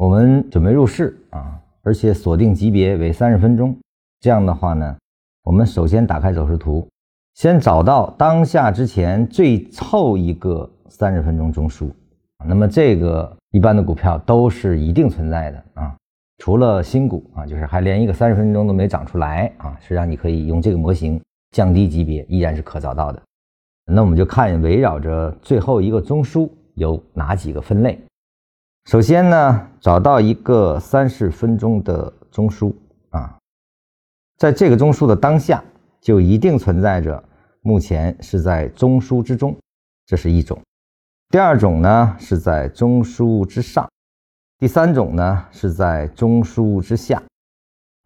我们准备入市啊，而且锁定级别为三十分钟。这样的话呢，我们首先打开走势图，先找到当下之前最后一个三十分钟中枢。那么这个一般的股票都是一定存在的啊，除了新股啊，就是还连一个三十分钟都没涨出来啊，实际上你可以用这个模型降低级别，依然是可找到的。那我们就看围绕着最后一个中枢有哪几个分类。首先呢，找到一个三十分钟的中枢啊，在这个中枢的当下，就一定存在着目前是在中枢之中，这是一种；第二种呢是在中枢之上；第三种呢是在中枢之下。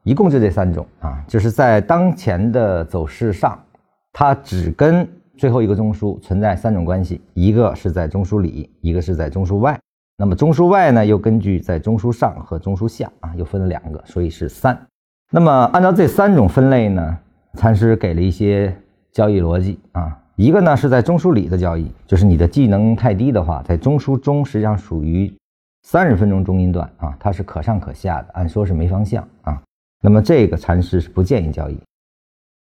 一共就这三种啊，就是在当前的走势上，它只跟最后一个中枢存在三种关系：一个是在中枢里，一个是在中枢外。那么中枢外呢，又根据在中枢上和中枢下啊，又分了两个，所以是三。那么按照这三种分类呢，禅师给了一些交易逻辑啊。一个呢是在中枢里的交易，就是你的技能太低的话，在中枢中实际上属于三十分钟中阴段啊，它是可上可下的，按说是没方向啊。那么这个禅师是不建议交易。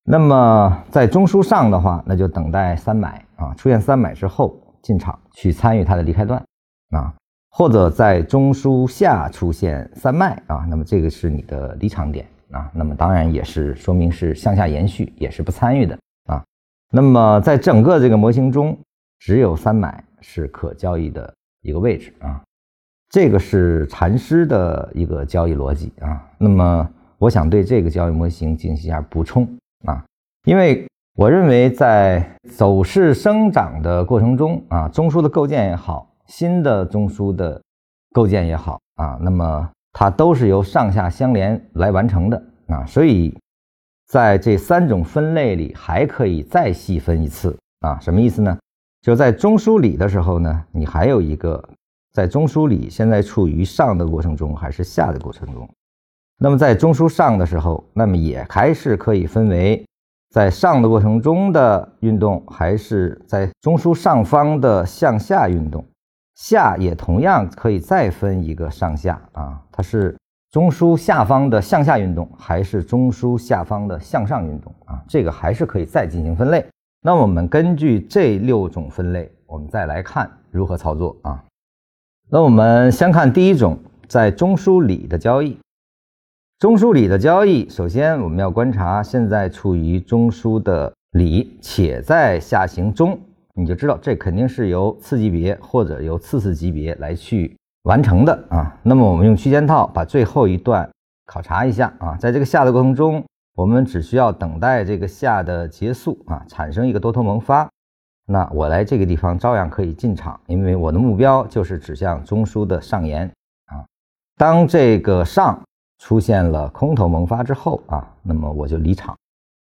那么在中枢上的话，那就等待三买啊，出现三买之后进场去参与它的离开段啊。或者在中枢下出现三卖啊，那么这个是你的离场点啊，那么当然也是说明是向下延续，也是不参与的啊。那么在整个这个模型中，只有三买是可交易的一个位置啊，这个是禅师的一个交易逻辑啊。那么我想对这个交易模型进行一下补充啊，因为我认为在走势生长的过程中啊，中枢的构建也好。新的中枢的构建也好啊，那么它都是由上下相连来完成的啊，所以在这三种分类里还可以再细分一次啊，什么意思呢？就在中枢里的时候呢，你还有一个在中枢里现在处于上的过程中还是下的过程中？那么在中枢上的时候，那么也还是可以分为在上的过程中的运动，还是在中枢上方的向下运动？下也同样可以再分一个上下啊，它是中枢下方的向下运动，还是中枢下方的向上运动啊？这个还是可以再进行分类。那我们根据这六种分类，我们再来看如何操作啊。那我们先看第一种，在中枢里的交易。中枢里的交易，首先我们要观察现在处于中枢的里，且在下行中。你就知道这肯定是由次级别或者由次次级别来去完成的啊。那么我们用区间套把最后一段考察一下啊，在这个下的过程中，我们只需要等待这个下的结束啊，产生一个多头萌发。那我来这个地方照样可以进场，因为我的目标就是指向中枢的上沿啊。当这个上出现了空头萌发之后啊，那么我就离场。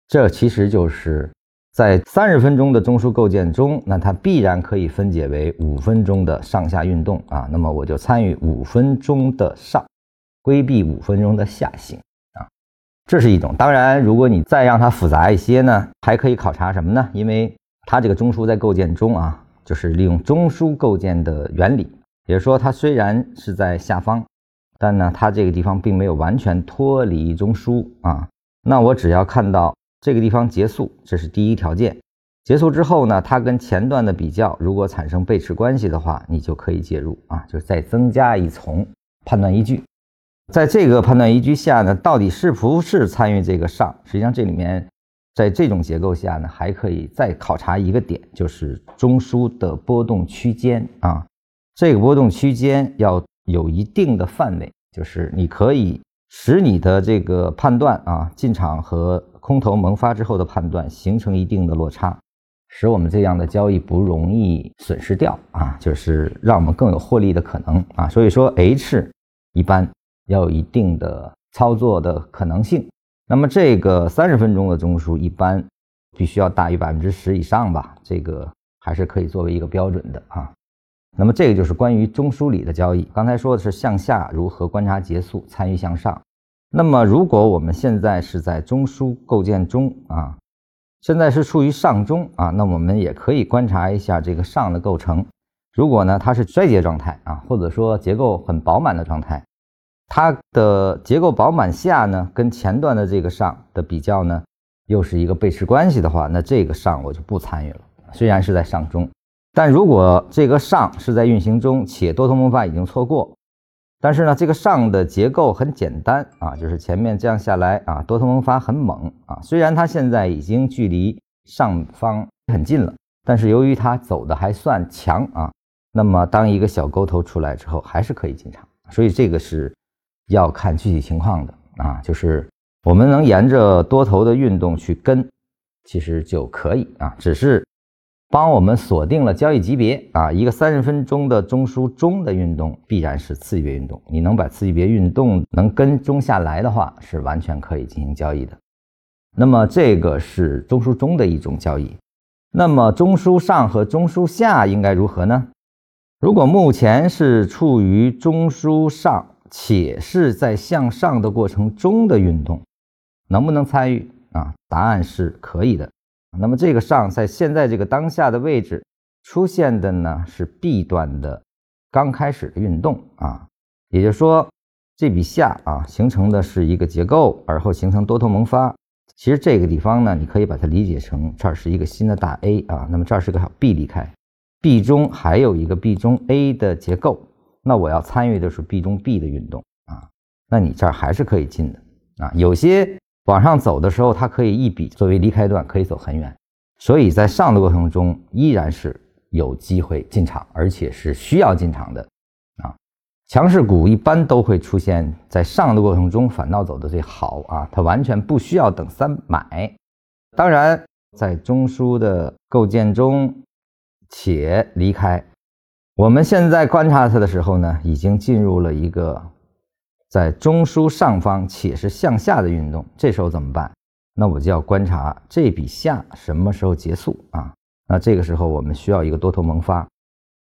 这其实就是。在三十分钟的中枢构建中，那它必然可以分解为五分钟的上下运动啊。那么我就参与五分钟的上，规避五分钟的下行啊。这是一种。当然，如果你再让它复杂一些呢，还可以考察什么呢？因为它这个中枢在构建中啊，就是利用中枢构建的原理，也就是说，它虽然是在下方，但呢，它这个地方并没有完全脱离中枢啊。那我只要看到。这个地方结束，这是第一条件。结束之后呢，它跟前段的比较，如果产生背驰关系的话，你就可以介入啊，就是再增加一重判断依据。在这个判断依据下呢，到底是不是参与这个上？实际上这里面，在这种结构下呢，还可以再考察一个点，就是中枢的波动区间啊。这个波动区间要有一定的范围，就是你可以使你的这个判断啊进场和。空头萌发之后的判断形成一定的落差，使我们这样的交易不容易损失掉啊，就是让我们更有获利的可能啊。所以说 H 一般要有一定的操作的可能性。那么这个三十分钟的中枢一般必须要大于百分之十以上吧，这个还是可以作为一个标准的啊。那么这个就是关于中枢里的交易。刚才说的是向下如何观察结束，参与向上。那么，如果我们现在是在中枢构建中啊，现在是处于上中啊，那我们也可以观察一下这个上的构成。如果呢它是衰竭状态啊，或者说结构很饱满的状态，它的结构饱满下呢，跟前段的这个上的比较呢，又是一个背驰关系的话，那这个上我就不参与了。虽然是在上中，但如果这个上是在运行中，且多头萌发已经错过，但是呢，这个上的结构很简单啊，就是前面这样下来啊，多头萌发很猛啊。虽然它现在已经距离上方很近了，但是由于它走的还算强啊，那么当一个小勾头出来之后，还是可以进场。所以这个是要看具体情况的啊，就是我们能沿着多头的运动去跟，其实就可以啊，只是。帮我们锁定了交易级别啊，一个三十分钟的中枢中的运动必然是次级别运动，你能把次级别运动能跟踪下来的话，是完全可以进行交易的。那么这个是中枢中的一种交易。那么中枢上和中枢下应该如何呢？如果目前是处于中枢上且是在向上的过程中的运动，能不能参与啊？答案是可以的。那么这个上在现在这个当下的位置出现的呢是 B 段的刚开始的运动啊，也就是说这笔下啊形成的是一个结构，而后形成多头萌发。其实这个地方呢，你可以把它理解成这儿是一个新的大 A 啊，那么这儿是个小 B 离开，B 中还有一个 B 中 A 的结构，那我要参与的是 B 中 B 的运动啊，那你这儿还是可以进的啊，有些。往上走的时候，它可以一笔作为离开段，可以走很远，所以在上的过程中依然是有机会进场，而且是需要进场的啊。强势股一般都会出现在上的过程中反倒走的最好啊，它完全不需要等三买。当然，在中枢的构建中且离开，我们现在观察它的时候呢，已经进入了一个。在中枢上方且是向下的运动，这时候怎么办？那我就要观察这笔下什么时候结束啊？那这个时候我们需要一个多头萌发，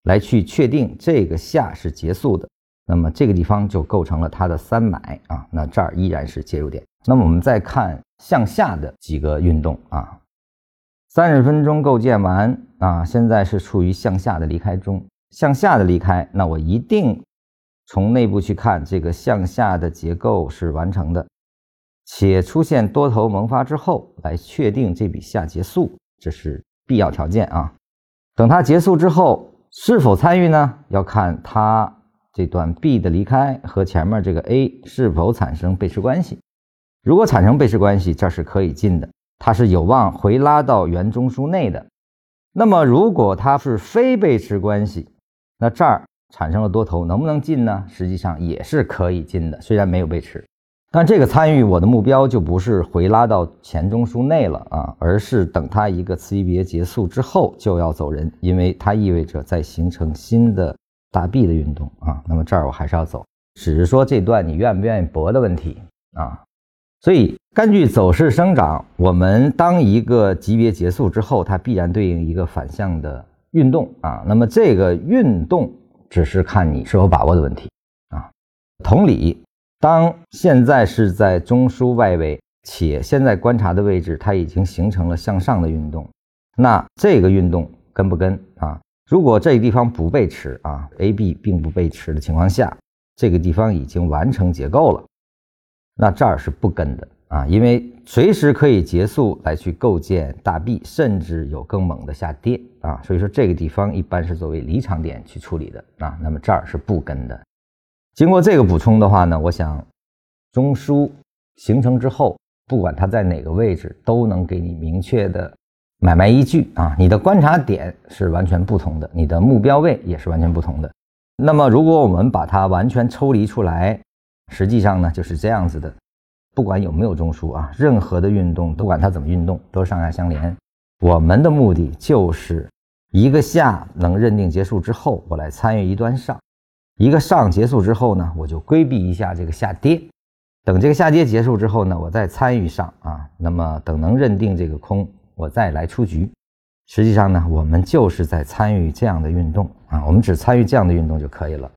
来去确定这个下是结束的。那么这个地方就构成了它的三买啊。那这儿依然是介入点。那么我们再看向下的几个运动啊，三十分钟构建完啊，现在是处于向下的离开中，向下的离开，那我一定。从内部去看，这个向下的结构是完成的，且出现多头萌发之后，来确定这笔下结束，这是必要条件啊。等它结束之后，是否参与呢？要看它这段 B 的离开和前面这个 A 是否产生背驰关系。如果产生背驰关系，这是可以进的，它是有望回拉到原中枢内的。那么如果它是非背驰关系，那这儿。产生了多头，能不能进呢？实际上也是可以进的，虽然没有背驰，但这个参与我的目标就不是回拉到前中枢内了啊，而是等它一个次级别结束之后就要走人，因为它意味着在形成新的大 B 的运动啊。那么这儿我还是要走，只是说这段你愿不愿意搏的问题啊。所以根据走势生长，我们当一个级别结束之后，它必然对应一个反向的运动啊。那么这个运动。只是看你是否把握的问题啊。同理，当现在是在中枢外围，且现在观察的位置它已经形成了向上的运动，那这个运动跟不跟啊？如果这个地方不被持啊，A、B 并不被持的情况下，这个地方已经完成结构了，那这儿是不跟的。啊，因为随时可以结束来去构建大 B，甚至有更猛的下跌啊，所以说这个地方一般是作为离场点去处理的啊。那么这儿是不跟的。经过这个补充的话呢，我想中枢形成之后，不管它在哪个位置，都能给你明确的买卖依据啊。你的观察点是完全不同的，你的目标位也是完全不同的。那么如果我们把它完全抽离出来，实际上呢就是这样子的。不管有没有中枢啊，任何的运动，不管它怎么运动，都上下相连。我们的目的就是一个下能认定结束之后，我来参与一段上；一个上结束之后呢，我就规避一下这个下跌。等这个下跌结束之后呢，我再参与上啊。那么等能认定这个空，我再来出局。实际上呢，我们就是在参与这样的运动啊，我们只参与这样的运动就可以了。